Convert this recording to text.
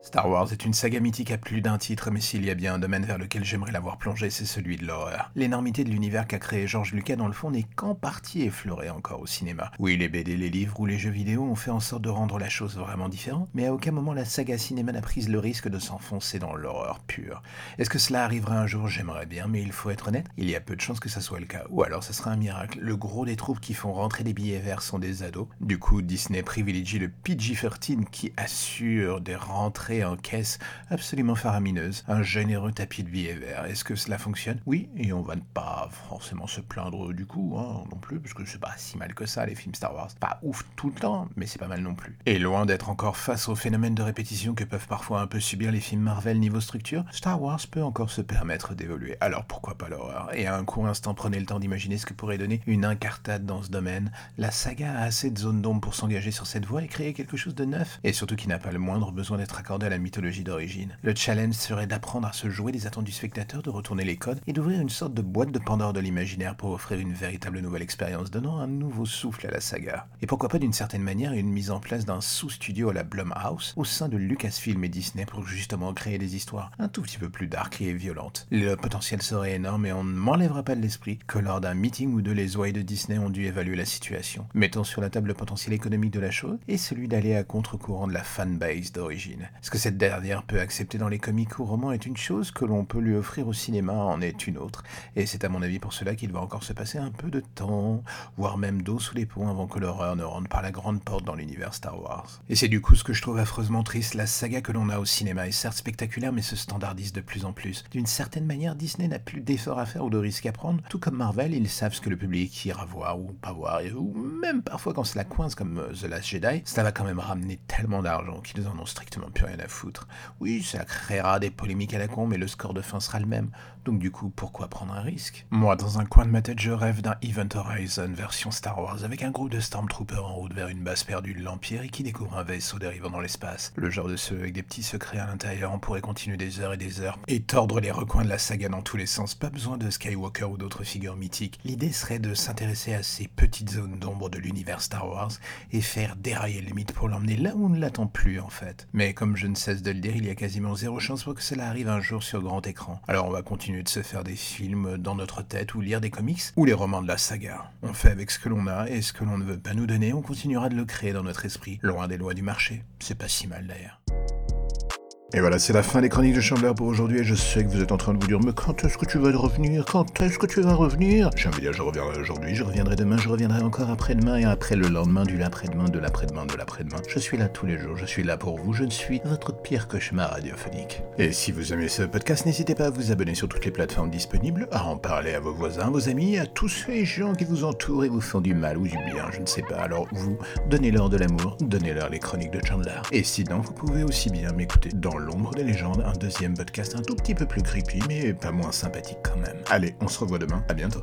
Star Wars est une saga mythique à plus d'un titre, mais s'il y a bien un domaine vers lequel j'aimerais l'avoir plongé, c'est celui de l'horreur. L'énormité de l'univers qu'a créé George Lucas, dans le fond, n'est qu'en partie effleurée encore au cinéma. Oui, les BD, les livres ou les jeux vidéo ont fait en sorte de rendre la chose vraiment différente, mais à aucun moment la saga cinéma n'a pris le risque de s'enfoncer dans l'horreur pure. Est-ce que cela arrivera un jour? J'aimerais bien, mais il faut être honnête, il y a peu de chances que ça soit le cas. Ou alors ça sera un miracle. Le gros des troupes qui font rentrer des billets verts sont des ados. Du coup, Disney privilégie le PG-13 qui assure des rentrées en caisse absolument faramineuse, un généreux tapis de billets verts. Est-ce que cela fonctionne? Oui, et on va pas forcément se plaindre du coup, hein, non plus, parce que c'est pas si mal que ça, les films Star Wars. Pas ouf tout le temps, mais c'est pas mal non plus. Et loin d'être encore face au phénomène de répétition que peuvent parfois un peu subir les films Marvel niveau structure, Star Wars peut encore se permettre d'évoluer. Alors pourquoi pas l'horreur? Et à un court instant, prenez le temps d'imaginer ce que pourrait donner une incartade dans ce domaine. La saga a assez de zones d'ombre pour s'engager sur cette voie et créer quelque chose de neuf, et surtout qui n'a pas le moindre besoin d'être accordé à la mythologie d'origine. Le challenge serait d'apprendre à se jouer des attentes du spectateur, de retourner les codes et d'ouvrir une sorte de boîte de Pandore de l'imaginaire pour offrir une véritable nouvelle expérience, donnant un nouveau souffle à la saga. Et pourquoi pas d'une certaine manière une mise en place d'un sous-studio à la Blumhouse au sein de Lucasfilm et Disney pour justement créer des histoires un tout petit peu plus dark et violentes. Le potentiel serait énorme et on ne m'enlèvera pas de l'esprit que lors d'un meeting ou deux, les ouailles de Disney ont dû évaluer la situation, mettant sur la table le potentiel économique de la chose et celui d'aller à contre-courant de la fanbase d'origine. Est-ce que cette dernière peut accepter dans les comics ou romans est une chose, que l'on peut lui offrir au cinéma en est une autre. Et c'est à mon avis pour cela qu'il va encore se passer un peu de temps, voire même d'eau sous les ponts avant que l'horreur ne rentre par la grande porte dans l'univers Star Wars. Et c'est du coup ce que je trouve affreusement triste, la saga que l'on a au cinéma est certes spectaculaire mais se standardise de plus en plus. D'une certaine manière, Disney n'a plus d'efforts à faire ou de risques à prendre, tout comme Marvel, ils savent ce que le public ira voir ou pas voir, ou même parfois quand cela coince comme euh, The Last Jedi, ça va quand même ramener tellement d'argent qu'ils en ont strictement plus rien à foutre. Oui, ça créera des polémiques à la con, mais le score de fin sera le même. Donc du coup, pourquoi prendre un risque? Moi, dans un coin de ma tête, je rêve d'un Event Horizon version Star Wars, avec un groupe de Stormtroopers en route vers une base perdue de l'Empire et qui découvre un vaisseau dérivant dans l'espace. Le genre de ceux avec des petits secrets à l'intérieur, on pourrait continuer des heures et des heures et tordre les recoins de la saga dans tous les sens. Pas besoin de Skywalker ou d'autres figures mythiques. L'idée serait de s'intéresser à ces petites zones d'ombre de l'univers Star Wars et faire dérailler le mythe pour l'emmener là où on ne l'attend plus en fait. Mais comme je cesse de le dire, il y a quasiment zéro chance pour que cela arrive un jour sur grand écran. Alors on va continuer de se faire des films dans notre tête ou lire des comics ou les romans de la saga. On fait avec ce que l'on a et ce que l'on ne veut pas nous donner, on continuera de le créer dans notre esprit, loin des lois du marché. C'est pas si mal d'ailleurs. Et voilà, c'est la fin des chroniques de Chandler pour aujourd'hui. Et je sais que vous êtes en train de vous dire, mais quand est-ce que tu vas revenir? Quand est-ce que tu vas revenir? J'ai envie de dire, je reviendrai aujourd'hui, je reviendrai demain, je reviendrai encore après-demain et après le lendemain, du l'après-demain, de l'après-demain, de l'après-demain. Je suis là tous les jours, je suis là pour vous, je ne suis votre pire cauchemar radiophonique. Et si vous aimez ce podcast, n'hésitez pas à vous abonner sur toutes les plateformes disponibles, à en parler à vos voisins, vos amis, à tous ces gens qui vous entourent et vous font du mal ou du bien, je ne sais pas. Alors vous, donnez-leur de l'amour, donnez-leur les chroniques de Chandler. Et sinon, vous pouvez aussi bien m'écouter dans l'ombre des légendes un deuxième podcast un tout petit peu plus creepy, mais pas moins sympathique quand même. Allez, on se revoit demain, à bientôt.